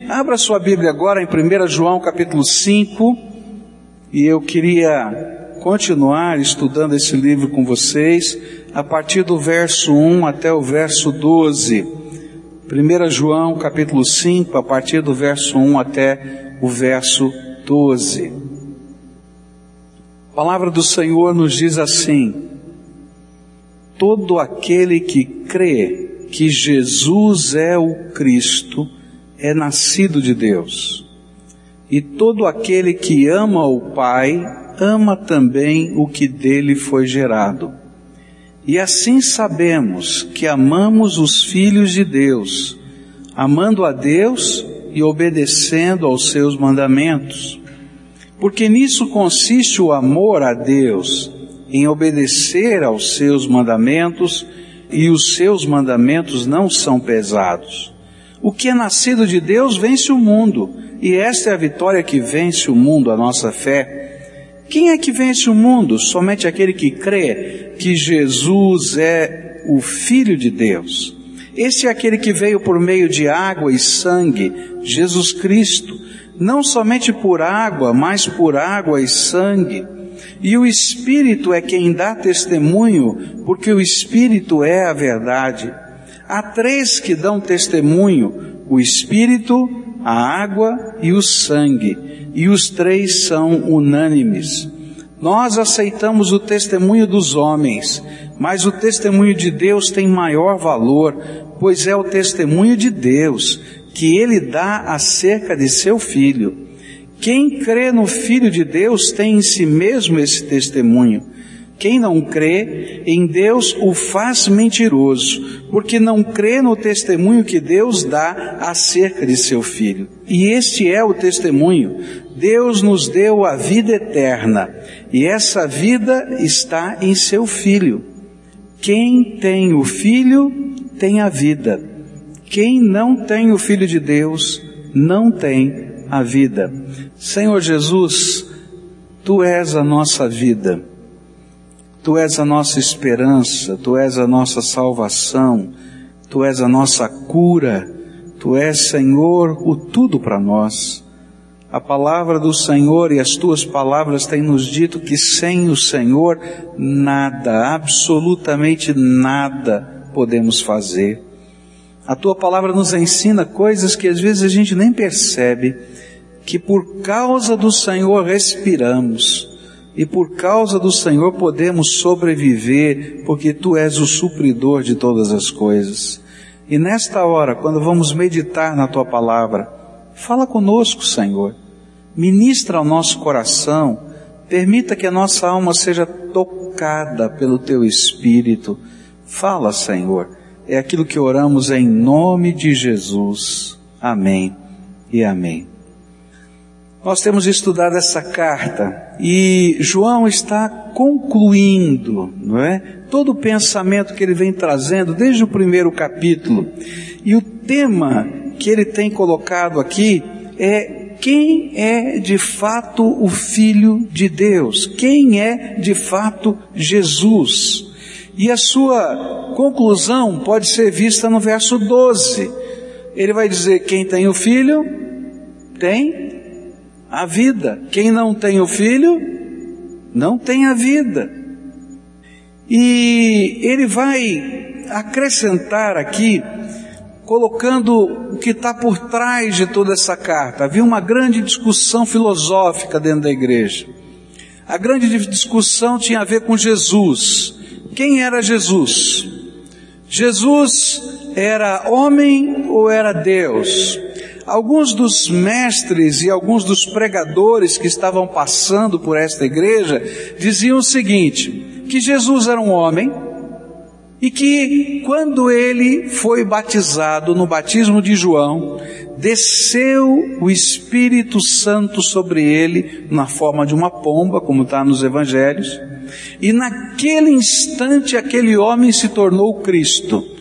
Abra sua Bíblia agora em 1 João capítulo 5 e eu queria continuar estudando esse livro com vocês a partir do verso 1 até o verso 12. 1 João capítulo 5, a partir do verso 1 até o verso 12. A palavra do Senhor nos diz assim: Todo aquele que crê que Jesus é o Cristo, é nascido de Deus. E todo aquele que ama o Pai, ama também o que dele foi gerado. E assim sabemos que amamos os filhos de Deus, amando a Deus e obedecendo aos seus mandamentos. Porque nisso consiste o amor a Deus, em obedecer aos seus mandamentos, e os seus mandamentos não são pesados. O que é nascido de Deus vence o mundo, e esta é a vitória que vence o mundo, a nossa fé. Quem é que vence o mundo? Somente aquele que crê que Jesus é o Filho de Deus. Esse é aquele que veio por meio de água e sangue, Jesus Cristo, não somente por água, mas por água e sangue. E o Espírito é quem dá testemunho, porque o Espírito é a verdade. Há três que dão testemunho: o Espírito, a água e o sangue, e os três são unânimes. Nós aceitamos o testemunho dos homens, mas o testemunho de Deus tem maior valor, pois é o testemunho de Deus que ele dá acerca de seu filho. Quem crê no Filho de Deus tem em si mesmo esse testemunho. Quem não crê em Deus o faz mentiroso, porque não crê no testemunho que Deus dá acerca de seu filho. E este é o testemunho. Deus nos deu a vida eterna, e essa vida está em seu filho. Quem tem o filho tem a vida. Quem não tem o filho de Deus não tem a vida. Senhor Jesus, tu és a nossa vida. Tu és a nossa esperança, Tu és a nossa salvação, Tu és a nossa cura, Tu és, Senhor, o tudo para nós. A palavra do Senhor e as tuas palavras têm nos dito que sem o Senhor nada, absolutamente nada podemos fazer. A tua palavra nos ensina coisas que às vezes a gente nem percebe, que por causa do Senhor respiramos e por causa do Senhor podemos sobreviver, porque Tu és o supridor de todas as coisas. E nesta hora, quando vamos meditar na Tua palavra, fala conosco, Senhor. Ministra ao nosso coração, permita que a nossa alma seja tocada pelo Teu Espírito. Fala, Senhor. É aquilo que oramos em nome de Jesus. Amém e amém. Nós temos estudado essa carta e João está concluindo, não é? Todo o pensamento que ele vem trazendo desde o primeiro capítulo. E o tema que ele tem colocado aqui é quem é de fato o Filho de Deus? Quem é de fato Jesus? E a sua conclusão pode ser vista no verso 12. Ele vai dizer: quem tem o Filho, tem a vida. Quem não tem o filho, não tem a vida. E ele vai acrescentar aqui, colocando o que está por trás de toda essa carta. Havia uma grande discussão filosófica dentro da igreja. A grande discussão tinha a ver com Jesus. Quem era Jesus? Jesus era homem ou era Deus? Alguns dos mestres e alguns dos pregadores que estavam passando por esta igreja diziam o seguinte: que Jesus era um homem e que quando ele foi batizado no batismo de João, desceu o Espírito Santo sobre ele na forma de uma pomba, como está nos evangelhos, e naquele instante aquele homem se tornou Cristo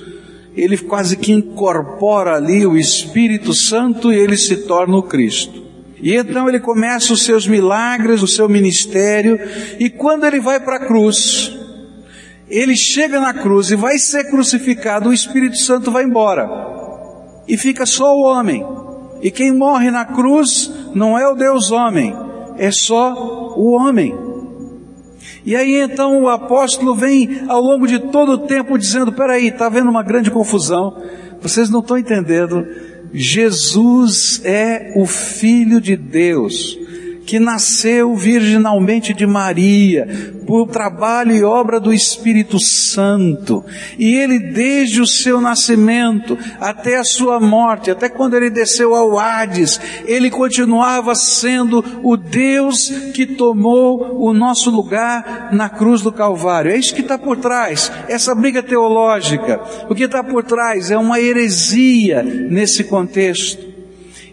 ele quase que incorpora ali o Espírito Santo e ele se torna o Cristo. E então ele começa os seus milagres, o seu ministério, e quando ele vai para a cruz, ele chega na cruz e vai ser crucificado, o Espírito Santo vai embora. E fica só o homem. E quem morre na cruz não é o Deus homem, é só o homem. E aí então o apóstolo vem ao longo de todo o tempo dizendo: peraí, está havendo uma grande confusão, vocês não estão entendendo. Jesus é o Filho de Deus que nasceu virginalmente de Maria, por trabalho e obra do Espírito Santo. E ele, desde o seu nascimento até a sua morte, até quando ele desceu ao Hades, ele continuava sendo o Deus que tomou o nosso lugar na cruz do Calvário. É isso que está por trás, essa briga teológica. O que está por trás é uma heresia nesse contexto.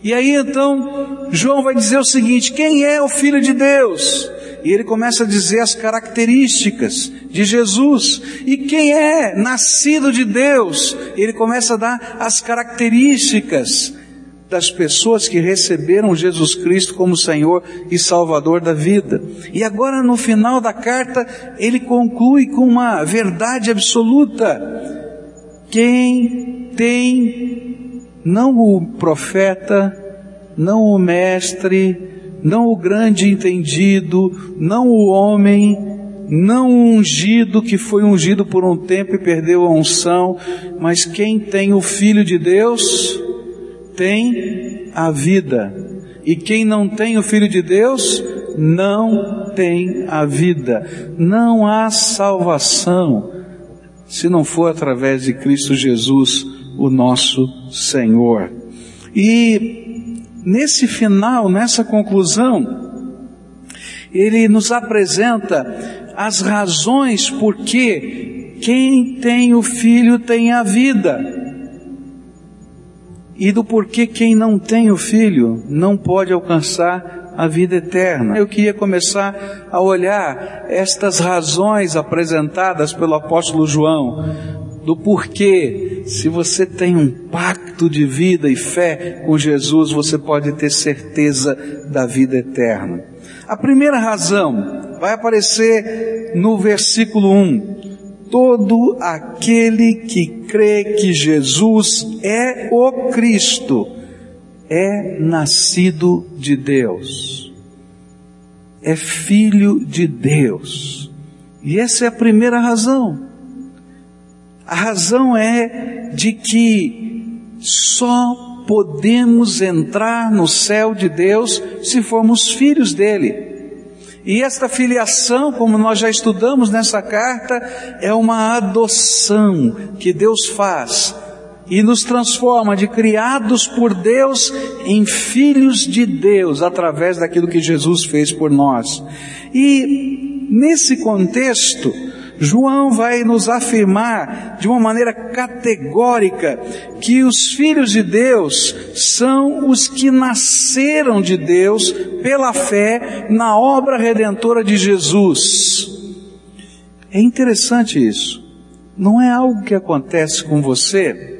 E aí então, João vai dizer o seguinte: quem é o Filho de Deus? E ele começa a dizer as características de Jesus. E quem é nascido de Deus? Ele começa a dar as características das pessoas que receberam Jesus Cristo como Senhor e Salvador da vida. E agora no final da carta, ele conclui com uma verdade absoluta. Quem tem não o profeta, não o mestre, não o grande entendido, não o homem, não o ungido que foi ungido por um tempo e perdeu a unção, mas quem tem o Filho de Deus tem a vida. E quem não tem o Filho de Deus não tem a vida. Não há salvação se não for através de Cristo Jesus o nosso Senhor. E nesse final, nessa conclusão, ele nos apresenta as razões por que quem tem o filho tem a vida. E do porquê quem não tem o filho não pode alcançar a vida eterna. Eu queria começar a olhar estas razões apresentadas pelo apóstolo João do porquê, se você tem um pacto de vida e fé com Jesus, você pode ter certeza da vida eterna. A primeira razão vai aparecer no versículo 1. Todo aquele que crê que Jesus é o Cristo é nascido de Deus, é filho de Deus. E essa é a primeira razão. A razão é de que só podemos entrar no céu de Deus se formos filhos dele. E esta filiação, como nós já estudamos nessa carta, é uma adoção que Deus faz e nos transforma de criados por Deus em filhos de Deus através daquilo que Jesus fez por nós. E nesse contexto, João vai nos afirmar de uma maneira categórica que os filhos de Deus são os que nasceram de Deus pela fé na obra redentora de Jesus. É interessante isso. Não é algo que acontece com você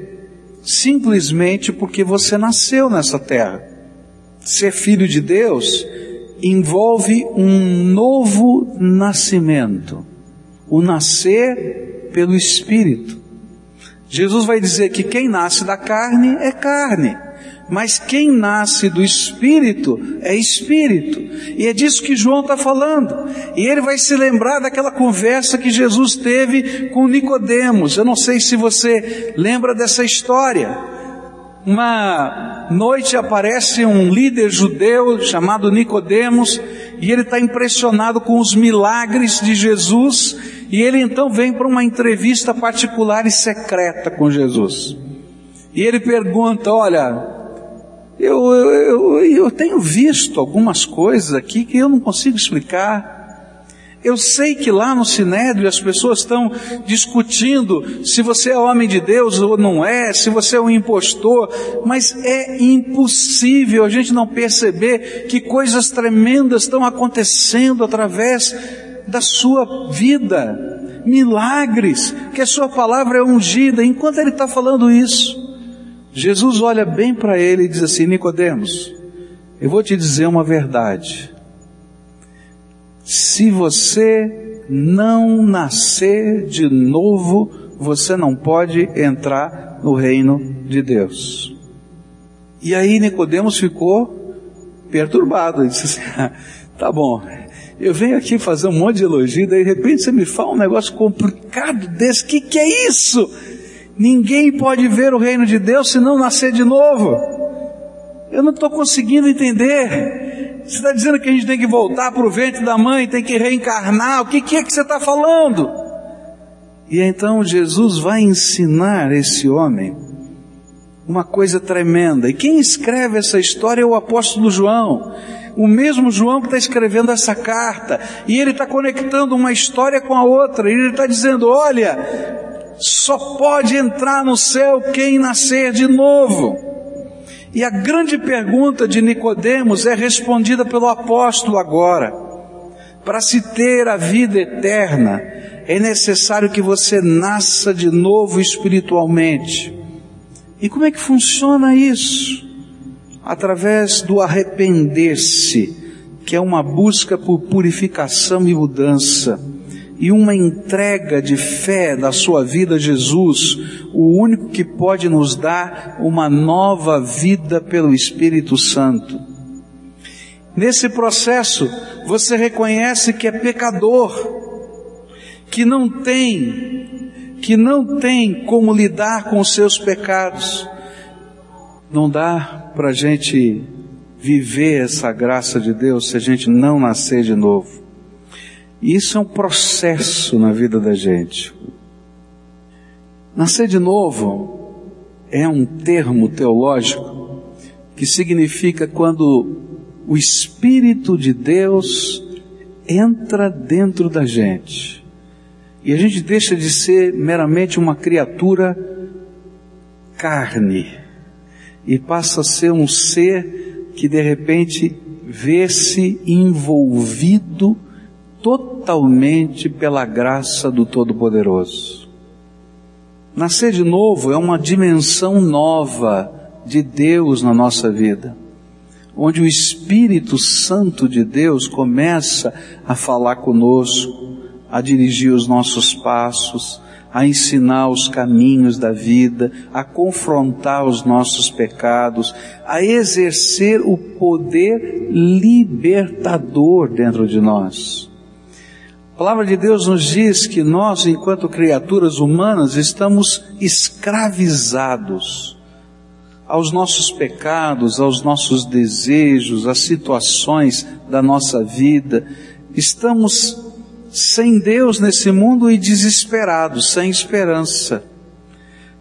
simplesmente porque você nasceu nessa terra. Ser filho de Deus envolve um novo nascimento o nascer pelo Espírito. Jesus vai dizer que quem nasce da carne é carne, mas quem nasce do Espírito é Espírito. E é disso que João está falando. E ele vai se lembrar daquela conversa que Jesus teve com Nicodemos. Eu não sei se você lembra dessa história. Uma noite aparece um líder judeu chamado Nicodemos e ele está impressionado com os milagres de Jesus e ele então vem para uma entrevista particular e secreta com Jesus. E ele pergunta: Olha, eu, eu, eu, tenho visto algumas coisas aqui que eu não consigo explicar. Eu sei que lá no Sinédrio as pessoas estão discutindo se você é homem de Deus ou não é, se você é um impostor, mas é impossível a gente não perceber que coisas tremendas estão acontecendo através da sua vida, milagres, que a sua palavra é ungida. Enquanto ele está falando isso, Jesus olha bem para ele e diz assim: Nicodemos, eu vou te dizer uma verdade. Se você não nascer de novo, você não pode entrar no reino de Deus. E aí Nicodemos ficou perturbado. Ele disse assim, ah, tá bom, eu venho aqui fazer um monte de elogio, daí de repente você me fala um negócio complicado desse, que que é isso? Ninguém pode ver o reino de Deus se não nascer de novo. Eu não estou conseguindo entender. Você está dizendo que a gente tem que voltar para o ventre da mãe, tem que reencarnar. O que, que é que você está falando? E então Jesus vai ensinar esse homem uma coisa tremenda. E quem escreve essa história é o apóstolo João. O mesmo João que está escrevendo essa carta. E ele está conectando uma história com a outra. E ele está dizendo: olha, só pode entrar no céu quem nascer de novo. E a grande pergunta de Nicodemos é respondida pelo apóstolo agora. Para se ter a vida eterna, é necessário que você nasça de novo espiritualmente. E como é que funciona isso? Através do arrepender-se, que é uma busca por purificação e mudança e uma entrega de fé da sua vida a Jesus, o único que pode nos dar uma nova vida pelo Espírito Santo. Nesse processo, você reconhece que é pecador, que não tem, que não tem como lidar com os seus pecados. Não dá para a gente viver essa graça de Deus se a gente não nascer de novo. Isso é um processo na vida da gente. Nascer de novo é um termo teológico que significa quando o Espírito de Deus entra dentro da gente e a gente deixa de ser meramente uma criatura carne e passa a ser um ser que de repente vê-se envolvido totalmente pela graça do Todo-Poderoso. Nascer de novo é uma dimensão nova de Deus na nossa vida, onde o Espírito Santo de Deus começa a falar conosco, a dirigir os nossos passos, a ensinar os caminhos da vida, a confrontar os nossos pecados, a exercer o poder libertador dentro de nós. Palavra de Deus nos diz que nós, enquanto criaturas humanas, estamos escravizados aos nossos pecados, aos nossos desejos, às situações da nossa vida. Estamos sem Deus nesse mundo e desesperados, sem esperança.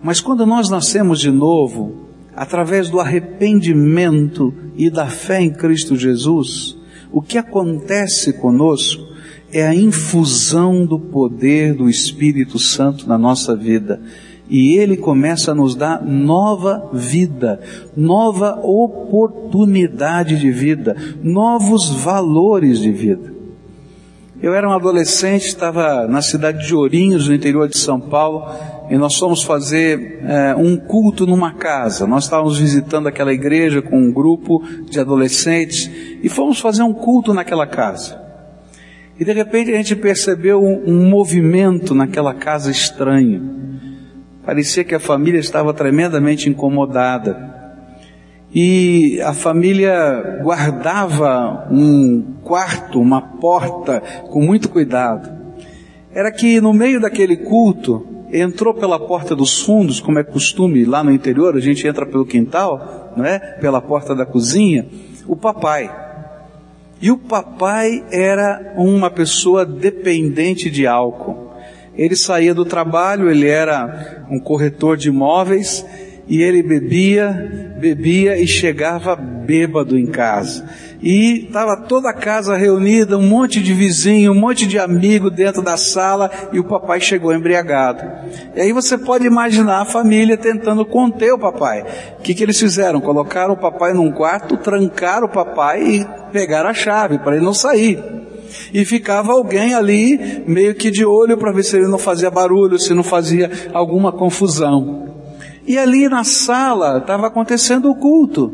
Mas quando nós nascemos de novo, através do arrependimento e da fé em Cristo Jesus, o que acontece conosco é a infusão do poder do Espírito Santo na nossa vida. E ele começa a nos dar nova vida, nova oportunidade de vida, novos valores de vida. Eu era um adolescente, estava na cidade de Ourinhos, no interior de São Paulo, e nós fomos fazer é, um culto numa casa. Nós estávamos visitando aquela igreja com um grupo de adolescentes e fomos fazer um culto naquela casa. E de repente a gente percebeu um, um movimento naquela casa estranho. Parecia que a família estava tremendamente incomodada. E a família guardava um quarto, uma porta, com muito cuidado. Era que no meio daquele culto, entrou pela porta dos fundos, como é costume lá no interior, a gente entra pelo quintal, não é? Pela porta da cozinha, o papai. E o papai era uma pessoa dependente de álcool. Ele saía do trabalho, ele era um corretor de imóveis e ele bebia, bebia e chegava bêbado em casa. E estava toda a casa reunida, um monte de vizinho, um monte de amigo dentro da sala e o papai chegou embriagado. E aí você pode imaginar a família tentando conter o papai. O que, que eles fizeram? Colocaram o papai num quarto, trancaram o papai e pegaram a chave para ele não sair. E ficava alguém ali meio que de olho para ver se ele não fazia barulho, se não fazia alguma confusão. E ali na sala estava acontecendo o culto.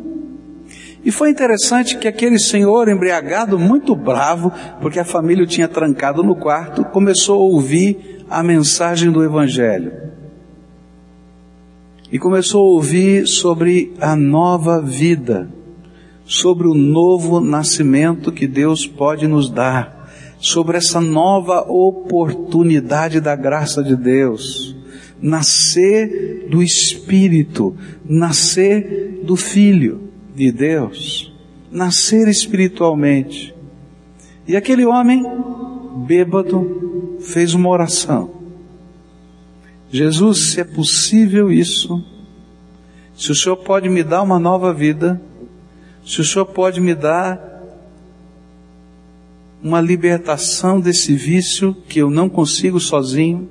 E foi interessante que aquele senhor embriagado, muito bravo, porque a família o tinha trancado no quarto, começou a ouvir a mensagem do Evangelho. e começou a ouvir sobre a nova vida, sobre o novo nascimento que Deus pode nos dar, sobre essa nova oportunidade da graça de Deus, nascer do Espírito, nascer do Filho de Deus, nascer espiritualmente. E aquele homem, bêbado, fez uma oração. Jesus, se é possível isso, se o Senhor pode me dar uma nova vida, se o Senhor pode me dar uma libertação desse vício que eu não consigo sozinho,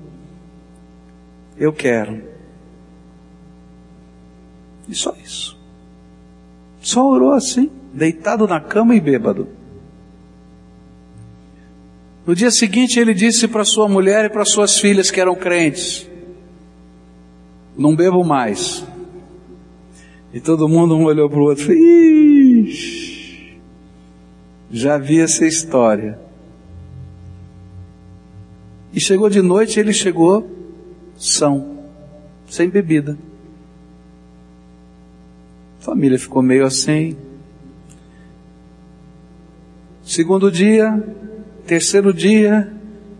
eu quero. E só isso. Só orou assim, deitado na cama e bêbado. No dia seguinte ele disse para sua mulher e para suas filhas que eram crentes: Não bebo mais. E todo mundo um olhou para o outro e Já vi essa história. E chegou de noite, ele chegou são, sem bebida. A família ficou meio assim. Segundo dia, terceiro dia,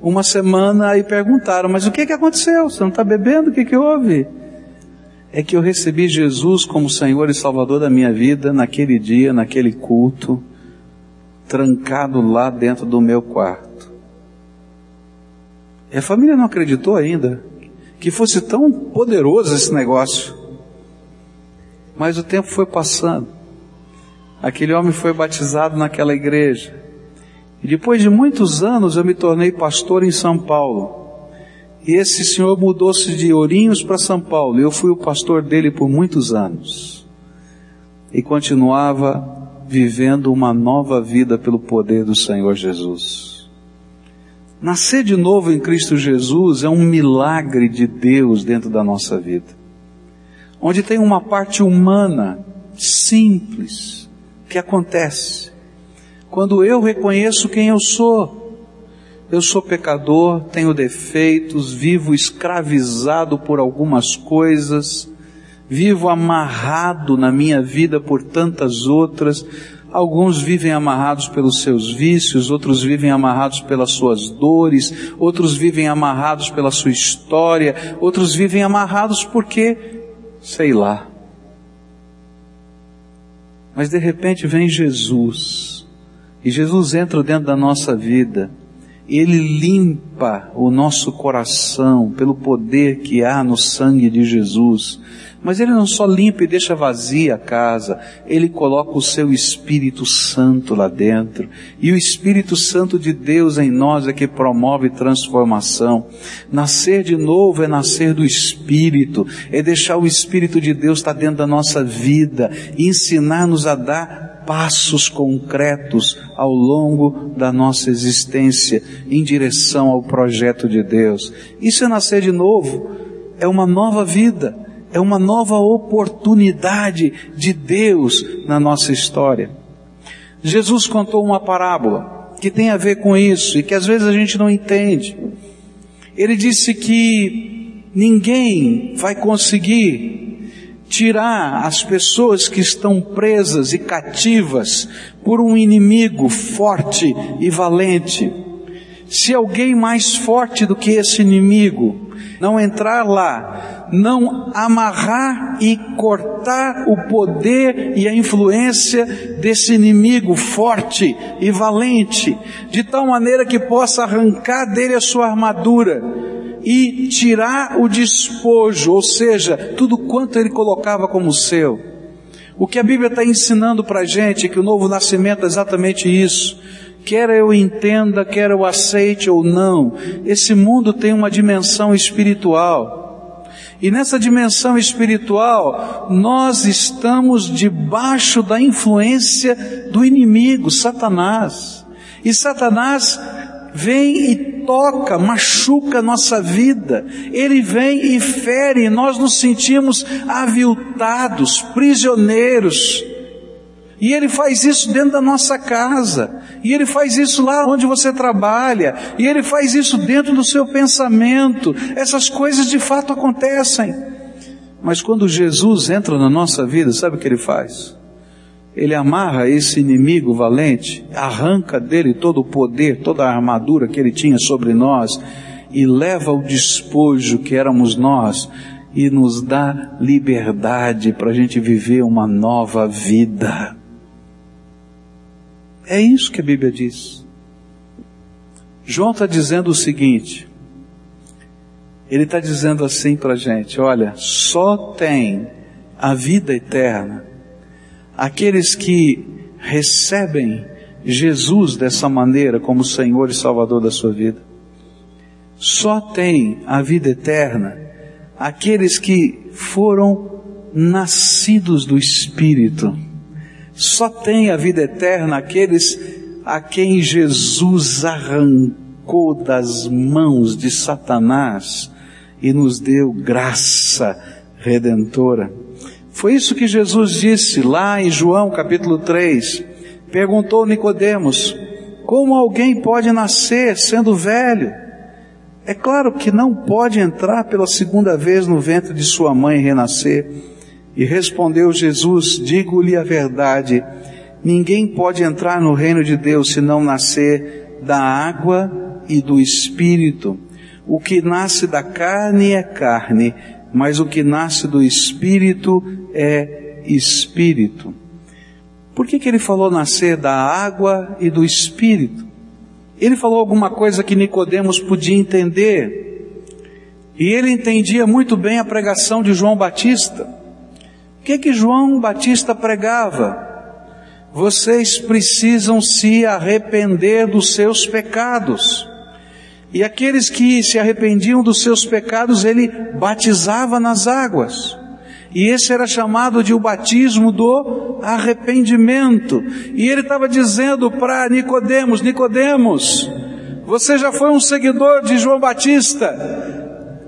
uma semana, aí perguntaram, mas o que que aconteceu? Você não está bebendo? O que que houve? É que eu recebi Jesus como Senhor e Salvador da minha vida naquele dia, naquele culto, trancado lá dentro do meu quarto. E a família não acreditou ainda que fosse tão poderoso esse negócio. Mas o tempo foi passando. Aquele homem foi batizado naquela igreja. E depois de muitos anos eu me tornei pastor em São Paulo. E esse senhor mudou-se de Ourinhos para São Paulo. Eu fui o pastor dele por muitos anos. E continuava vivendo uma nova vida pelo poder do Senhor Jesus. Nascer de novo em Cristo Jesus é um milagre de Deus dentro da nossa vida. Onde tem uma parte humana, simples, que acontece. Quando eu reconheço quem eu sou, eu sou pecador, tenho defeitos, vivo escravizado por algumas coisas, vivo amarrado na minha vida por tantas outras, Alguns vivem amarrados pelos seus vícios, outros vivem amarrados pelas suas dores, outros vivem amarrados pela sua história, outros vivem amarrados porque, sei lá. Mas de repente vem Jesus, e Jesus entra dentro da nossa vida, Ele limpa o nosso coração pelo poder que há no sangue de Jesus mas ele não só limpa e deixa vazia a casa, ele coloca o seu Espírito Santo lá dentro. E o Espírito Santo de Deus em nós é que promove transformação. Nascer de novo é nascer do Espírito, é deixar o Espírito de Deus estar dentro da nossa vida e ensinar-nos a dar passos concretos ao longo da nossa existência em direção ao projeto de Deus. Isso é nascer de novo, é uma nova vida é uma nova oportunidade de Deus na nossa história. Jesus contou uma parábola que tem a ver com isso e que às vezes a gente não entende. Ele disse que ninguém vai conseguir tirar as pessoas que estão presas e cativas por um inimigo forte e valente. Se alguém mais forte do que esse inimigo não entrar lá, não amarrar e cortar o poder e a influência desse inimigo forte e valente, de tal maneira que possa arrancar dele a sua armadura e tirar o despojo, ou seja, tudo quanto ele colocava como seu. O que a Bíblia está ensinando para a gente é que o novo nascimento é exatamente isso quer eu entenda, quer eu aceite ou não, esse mundo tem uma dimensão espiritual. E nessa dimensão espiritual, nós estamos debaixo da influência do inimigo, Satanás. E Satanás vem e toca, machuca nossa vida. Ele vem e fere, e nós nos sentimos aviltados, prisioneiros. E ele faz isso dentro da nossa casa. E ele faz isso lá onde você trabalha. E ele faz isso dentro do seu pensamento. Essas coisas de fato acontecem. Mas quando Jesus entra na nossa vida, sabe o que ele faz? Ele amarra esse inimigo valente, arranca dele todo o poder, toda a armadura que ele tinha sobre nós e leva o despojo que éramos nós e nos dá liberdade para a gente viver uma nova vida. É isso que a Bíblia diz. João está dizendo o seguinte, ele está dizendo assim para a gente: olha, só tem a vida eterna aqueles que recebem Jesus dessa maneira como Senhor e Salvador da sua vida. Só tem a vida eterna aqueles que foram nascidos do Espírito. Só tem a vida eterna aqueles a quem Jesus arrancou das mãos de Satanás e nos deu graça redentora. Foi isso que Jesus disse lá em João capítulo 3. Perguntou Nicodemos: Como alguém pode nascer sendo velho? É claro que não pode entrar pela segunda vez no ventre de sua mãe e renascer. E respondeu Jesus: Digo-lhe a verdade, ninguém pode entrar no reino de Deus se não nascer da água e do espírito. O que nasce da carne é carne, mas o que nasce do espírito é espírito. Por que, que ele falou nascer da água e do espírito? Ele falou alguma coisa que Nicodemos podia entender. E ele entendia muito bem a pregação de João Batista. O que que João Batista pregava? Vocês precisam se arrepender dos seus pecados. E aqueles que se arrependiam dos seus pecados, ele batizava nas águas. E esse era chamado de o batismo do arrependimento. E ele estava dizendo para Nicodemos, Nicodemos, você já foi um seguidor de João Batista,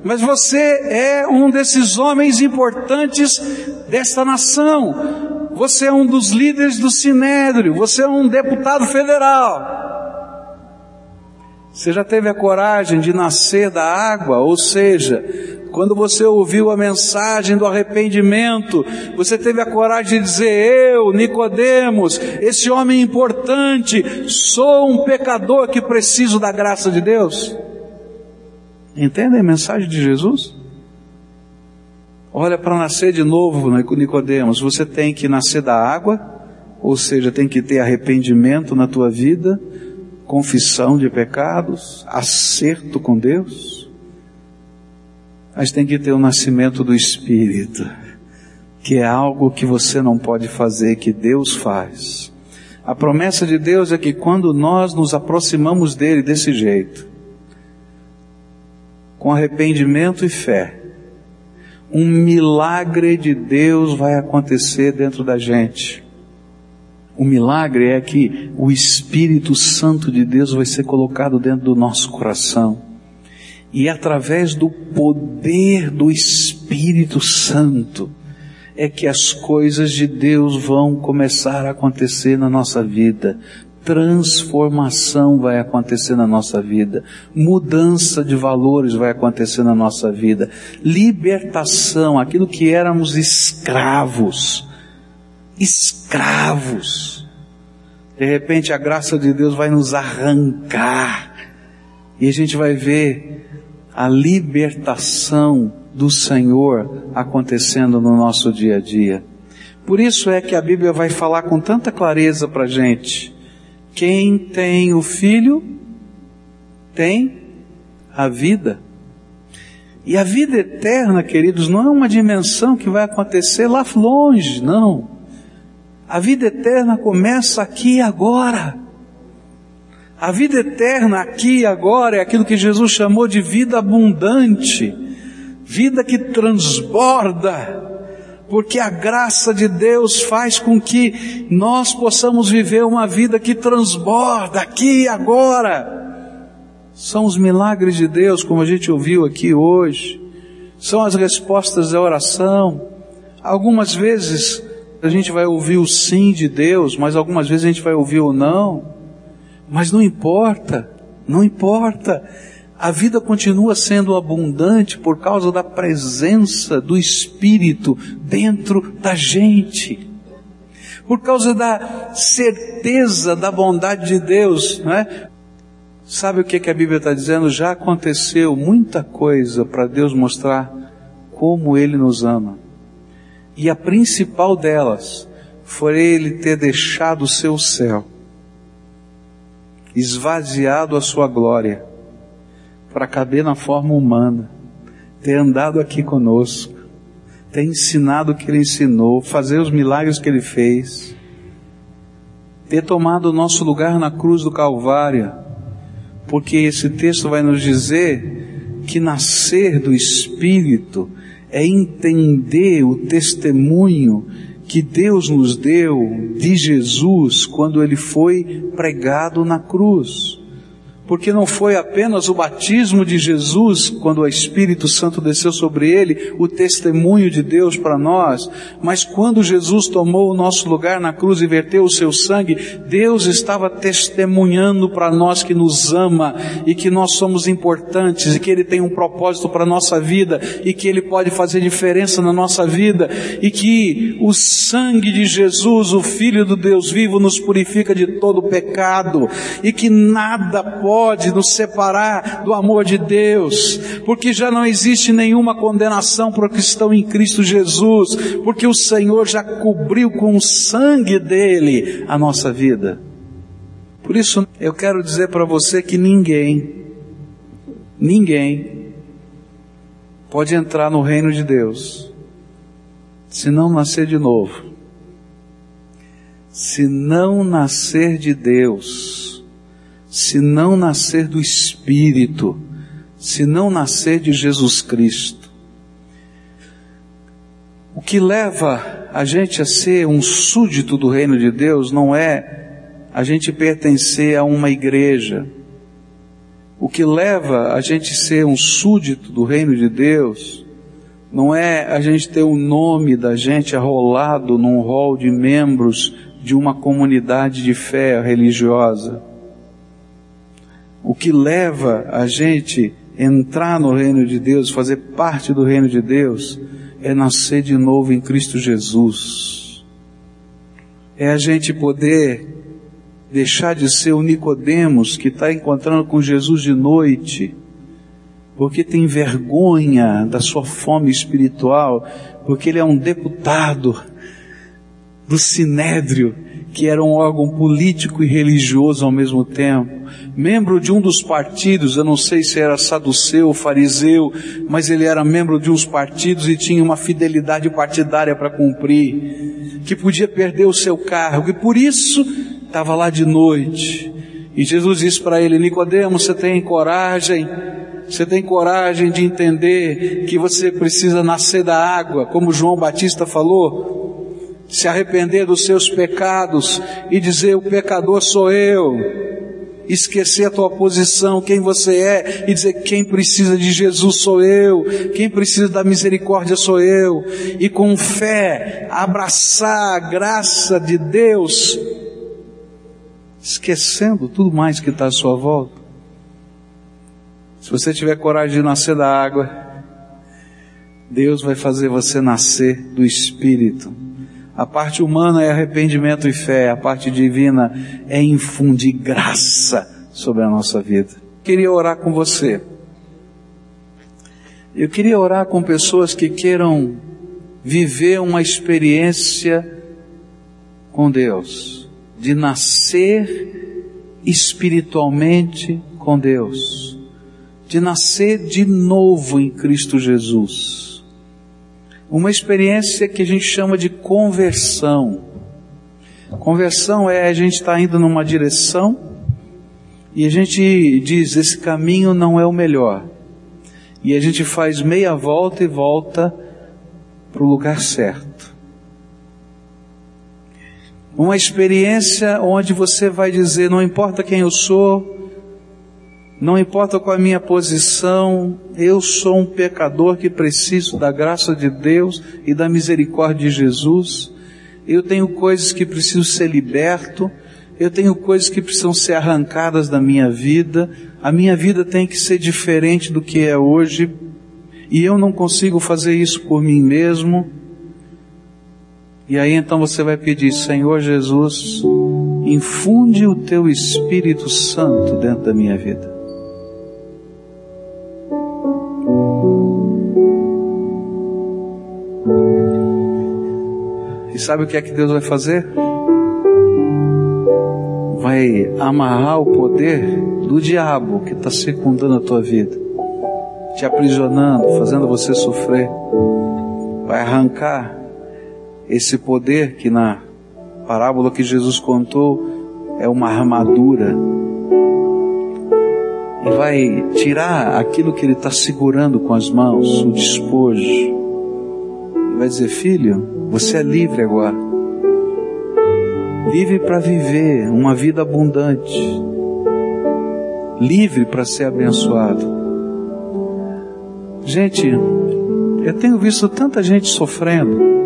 mas você é um desses homens importantes desta nação. Você é um dos líderes do Sinédrio, você é um deputado federal. Você já teve a coragem de nascer da água, ou seja, quando você ouviu a mensagem do arrependimento, você teve a coragem de dizer: Eu, Nicodemos, esse homem importante, sou um pecador que preciso da graça de Deus. Entendem a mensagem de Jesus? Olha, para nascer de novo, Nicodemos, você tem que nascer da água, ou seja, tem que ter arrependimento na tua vida, confissão de pecados, acerto com Deus, mas tem que ter o nascimento do Espírito, que é algo que você não pode fazer, que Deus faz. A promessa de Deus é que quando nós nos aproximamos dele desse jeito, com arrependimento e fé, um milagre de Deus vai acontecer dentro da gente. O milagre é que o Espírito Santo de Deus vai ser colocado dentro do nosso coração. E através do poder do Espírito Santo é que as coisas de Deus vão começar a acontecer na nossa vida. Transformação vai acontecer na nossa vida, mudança de valores vai acontecer na nossa vida, libertação, aquilo que éramos escravos, escravos. De repente a graça de Deus vai nos arrancar e a gente vai ver a libertação do Senhor acontecendo no nosso dia a dia. Por isso é que a Bíblia vai falar com tanta clareza para a gente. Quem tem o Filho tem a vida. E a vida eterna, queridos, não é uma dimensão que vai acontecer lá longe, não. A vida eterna começa aqui e agora. A vida eterna aqui e agora é aquilo que Jesus chamou de vida abundante, vida que transborda, porque a graça de Deus faz com que nós possamos viver uma vida que transborda aqui e agora. São os milagres de Deus, como a gente ouviu aqui hoje, são as respostas da oração. Algumas vezes a gente vai ouvir o sim de Deus, mas algumas vezes a gente vai ouvir o não. Mas não importa, não importa. A vida continua sendo abundante por causa da presença do Espírito dentro da gente. Por causa da certeza da bondade de Deus, não é? Sabe o que, que a Bíblia está dizendo? Já aconteceu muita coisa para Deus mostrar como Ele nos ama. E a principal delas foi Ele ter deixado o seu céu, esvaziado a sua glória, para caber na forma humana, ter andado aqui conosco, ter ensinado o que Ele ensinou, fazer os milagres que Ele fez, ter tomado o nosso lugar na cruz do Calvário, porque esse texto vai nos dizer que nascer do Espírito é entender o testemunho que Deus nos deu de Jesus quando ele foi pregado na cruz porque não foi apenas o batismo de Jesus, quando o Espírito Santo desceu sobre ele, o testemunho de Deus para nós, mas quando Jesus tomou o nosso lugar na cruz e verteu o seu sangue, Deus estava testemunhando para nós que nos ama e que nós somos importantes e que Ele tem um propósito para a nossa vida e que Ele pode fazer diferença na nossa vida e que o sangue de Jesus, o Filho do Deus vivo, nos purifica de todo pecado e que nada pode pode nos separar do amor de Deus, porque já não existe nenhuma condenação para que estão em Cristo Jesus, porque o Senhor já cobriu com o sangue dele a nossa vida. Por isso, eu quero dizer para você que ninguém, ninguém pode entrar no reino de Deus se não nascer de novo. Se não nascer de Deus, se não nascer do Espírito, se não nascer de Jesus Cristo. O que leva a gente a ser um súdito do reino de Deus não é a gente pertencer a uma igreja. O que leva a gente a ser um súdito do reino de Deus não é a gente ter o nome da gente arrolado num rol de membros de uma comunidade de fé religiosa. O que leva a gente entrar no reino de Deus, fazer parte do reino de Deus, é nascer de novo em Cristo Jesus. É a gente poder deixar de ser o Nicodemos que está encontrando com Jesus de noite, porque tem vergonha da sua fome espiritual, porque ele é um deputado do Sinédrio, que era um órgão político e religioso ao mesmo tempo membro de um dos partidos, eu não sei se era saduceu fariseu, mas ele era membro de uns partidos e tinha uma fidelidade partidária para cumprir, que podia perder o seu cargo e por isso estava lá de noite. E Jesus disse para ele: Nicodemo, você tem coragem? Você tem coragem de entender que você precisa nascer da água, como João Batista falou? Se arrepender dos seus pecados e dizer: O pecador sou eu esquecer a tua posição, quem você é, e dizer: quem precisa de Jesus sou eu, quem precisa da misericórdia sou eu, e com fé abraçar a graça de Deus, esquecendo tudo mais que está à sua volta. Se você tiver coragem de nascer da água, Deus vai fazer você nascer do Espírito. A parte humana é arrependimento e fé, a parte divina é infundir graça sobre a nossa vida. Queria orar com você. Eu queria orar com pessoas que queiram viver uma experiência com Deus, de nascer espiritualmente com Deus, de nascer de novo em Cristo Jesus uma experiência que a gente chama de conversão. Conversão é a gente estar tá indo numa direção e a gente diz: esse caminho não é o melhor. E a gente faz meia volta e volta para o lugar certo. Uma experiência onde você vai dizer: não importa quem eu sou, não importa qual a minha posição, eu sou um pecador que preciso da graça de Deus e da misericórdia de Jesus. Eu tenho coisas que preciso ser liberto, eu tenho coisas que precisam ser arrancadas da minha vida, a minha vida tem que ser diferente do que é hoje, e eu não consigo fazer isso por mim mesmo. E aí então você vai pedir, Senhor Jesus, infunde o teu Espírito Santo dentro da minha vida. Sabe o que é que Deus vai fazer? Vai amarrar o poder do diabo que está circundando a tua vida, te aprisionando, fazendo você sofrer. Vai arrancar esse poder que na parábola que Jesus contou é uma armadura. E vai tirar aquilo que ele está segurando com as mãos, o despojo. Vai dizer, filho, você é livre agora. Livre para viver uma vida abundante. Livre para ser abençoado. Gente, eu tenho visto tanta gente sofrendo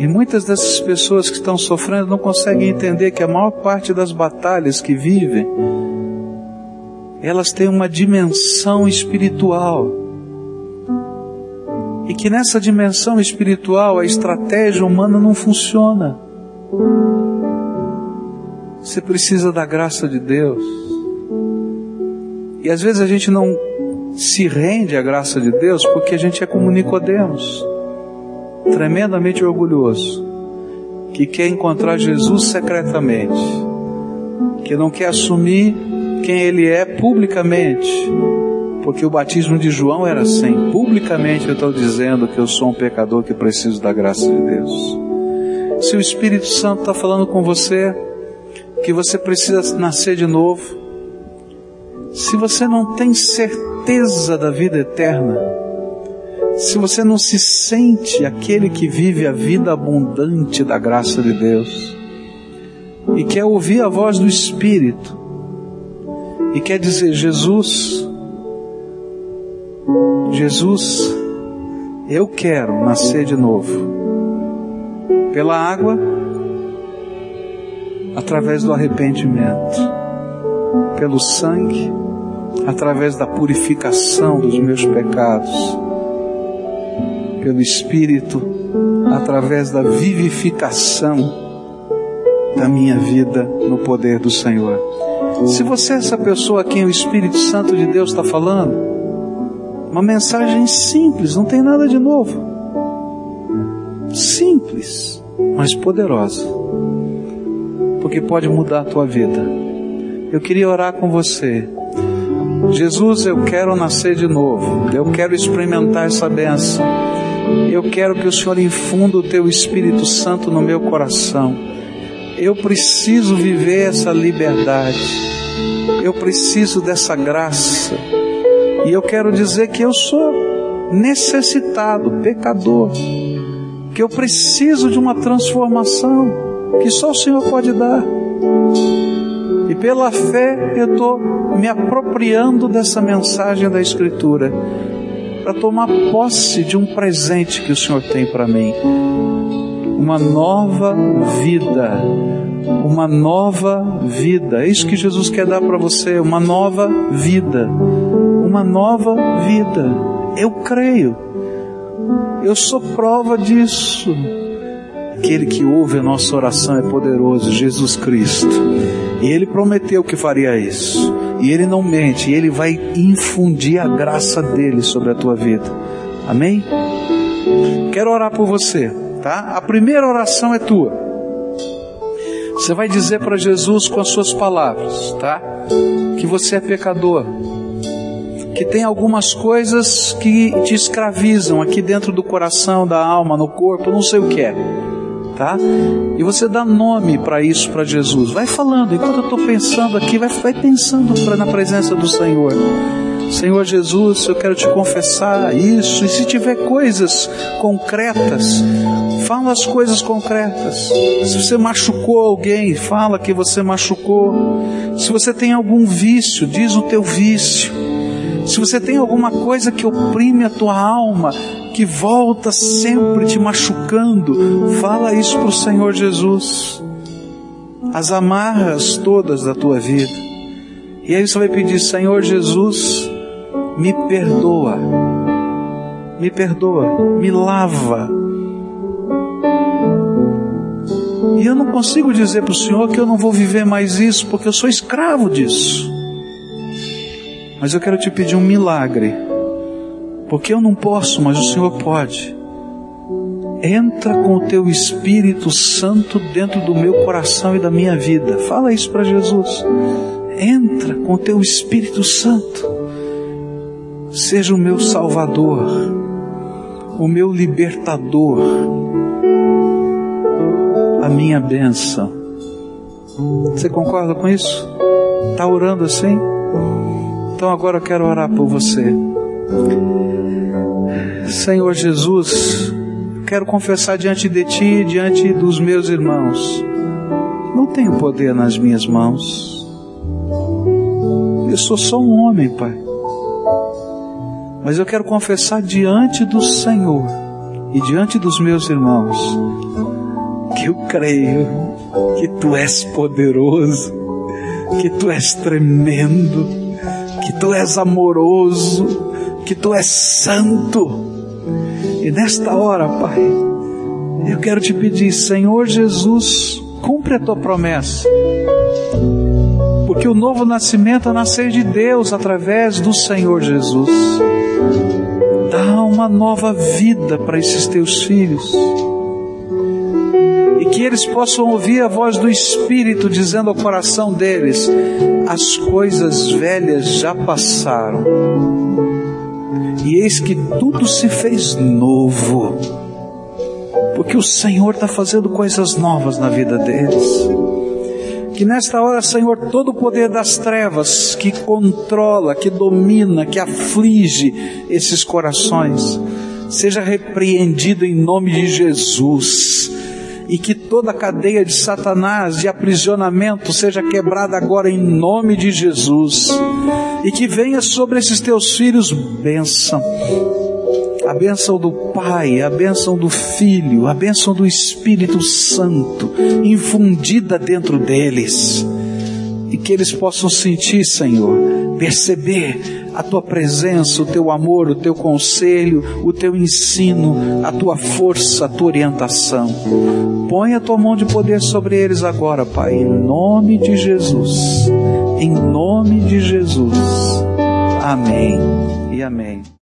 e muitas dessas pessoas que estão sofrendo não conseguem entender que a maior parte das batalhas que vivem, elas têm uma dimensão espiritual. E que nessa dimensão espiritual a estratégia humana não funciona. Você precisa da graça de Deus. E às vezes a gente não se rende à graça de Deus porque a gente é como Nicodemos tremendamente orgulhoso, que quer encontrar Jesus secretamente, que não quer assumir quem ele é publicamente, porque o batismo de João era assim: publicamente eu estou dizendo que eu sou um pecador que preciso da graça de Deus. Se o Espírito Santo está falando com você que você precisa nascer de novo, se você não tem certeza da vida eterna, se você não se sente aquele que vive a vida abundante da graça de Deus e quer ouvir a voz do Espírito e quer dizer: Jesus, Jesus, eu quero nascer de novo. Pela água, através do arrependimento, pelo sangue, através da purificação dos meus pecados. Pelo Espírito, através da vivificação da minha vida no poder do Senhor. Se você é essa pessoa a quem o Espírito Santo de Deus está falando, uma mensagem simples, não tem nada de novo. Simples, mas poderosa. Porque pode mudar a tua vida. Eu queria orar com você. Jesus, eu quero nascer de novo. Eu quero experimentar essa benção. Eu quero que o Senhor infunda o teu Espírito Santo no meu coração. Eu preciso viver essa liberdade. Eu preciso dessa graça. E eu quero dizer que eu sou necessitado, pecador. Que eu preciso de uma transformação que só o Senhor pode dar. E pela fé eu estou me apropriando dessa mensagem da Escritura para tomar posse de um presente que o Senhor tem para mim. Uma nova vida. Uma nova vida. É isso que Jesus quer dar para você, uma nova vida. Uma nova vida. Eu creio. Eu sou prova disso. Aquele que ouve a nossa oração é poderoso, Jesus Cristo. E Ele prometeu que faria isso. E Ele não mente, e Ele vai infundir a graça dele sobre a tua vida. Amém? Quero orar por você, tá? A primeira oração é tua. Você vai dizer para Jesus com as suas palavras, tá? Que você é pecador. Que tem algumas coisas que te escravizam aqui dentro do coração, da alma, no corpo, não sei o que é tá? E você dá nome para isso para Jesus. Vai falando, enquanto eu estou pensando aqui, vai, vai pensando pra, na presença do Senhor. Senhor Jesus, eu quero te confessar isso. E se tiver coisas concretas, fala as coisas concretas. Se você machucou alguém, fala que você machucou. Se você tem algum vício, diz o teu vício. Se você tem alguma coisa que oprime a tua alma, que volta sempre te machucando, fala isso para o Senhor Jesus. As amarras todas da tua vida. E aí você vai pedir, Senhor Jesus, me perdoa, me perdoa, me lava. E eu não consigo dizer para o Senhor que eu não vou viver mais isso, porque eu sou escravo disso. Mas eu quero te pedir um milagre, porque eu não posso, mas o Senhor pode. Entra com o teu Espírito Santo dentro do meu coração e da minha vida. Fala isso para Jesus. Entra com o teu Espírito Santo. Seja o meu Salvador, o meu libertador, a minha bênção. Você concorda com isso? Está orando assim? Então agora eu quero orar por você. Senhor Jesus, quero confessar diante de Ti e diante dos meus irmãos. Não tenho poder nas minhas mãos. Eu sou só um homem, Pai. Mas eu quero confessar diante do Senhor e diante dos meus irmãos que eu creio que Tu és poderoso, que Tu és tremendo que tu és amoroso, que tu és santo. E nesta hora, Pai, eu quero te pedir, Senhor Jesus, cumpre a tua promessa. Porque o novo nascimento é nascer de Deus através do Senhor Jesus. Dá uma nova vida para esses teus filhos. Que eles possam ouvir a voz do Espírito dizendo ao coração deles: as coisas velhas já passaram, e eis que tudo se fez novo, porque o Senhor está fazendo coisas novas na vida deles. Que nesta hora, Senhor, todo o poder das trevas que controla, que domina, que aflige esses corações, seja repreendido em nome de Jesus e que toda a cadeia de Satanás de aprisionamento seja quebrada agora em nome de Jesus e que venha sobre esses teus filhos bênção. A bênção do Pai, a bênção do Filho, a bênção do Espírito Santo infundida dentro deles e que eles possam sentir, Senhor, perceber a tua presença, o teu amor, o teu conselho, o teu ensino, a tua força, a tua orientação. Põe a tua mão de poder sobre eles agora, Pai, em nome de Jesus. Em nome de Jesus. Amém e amém.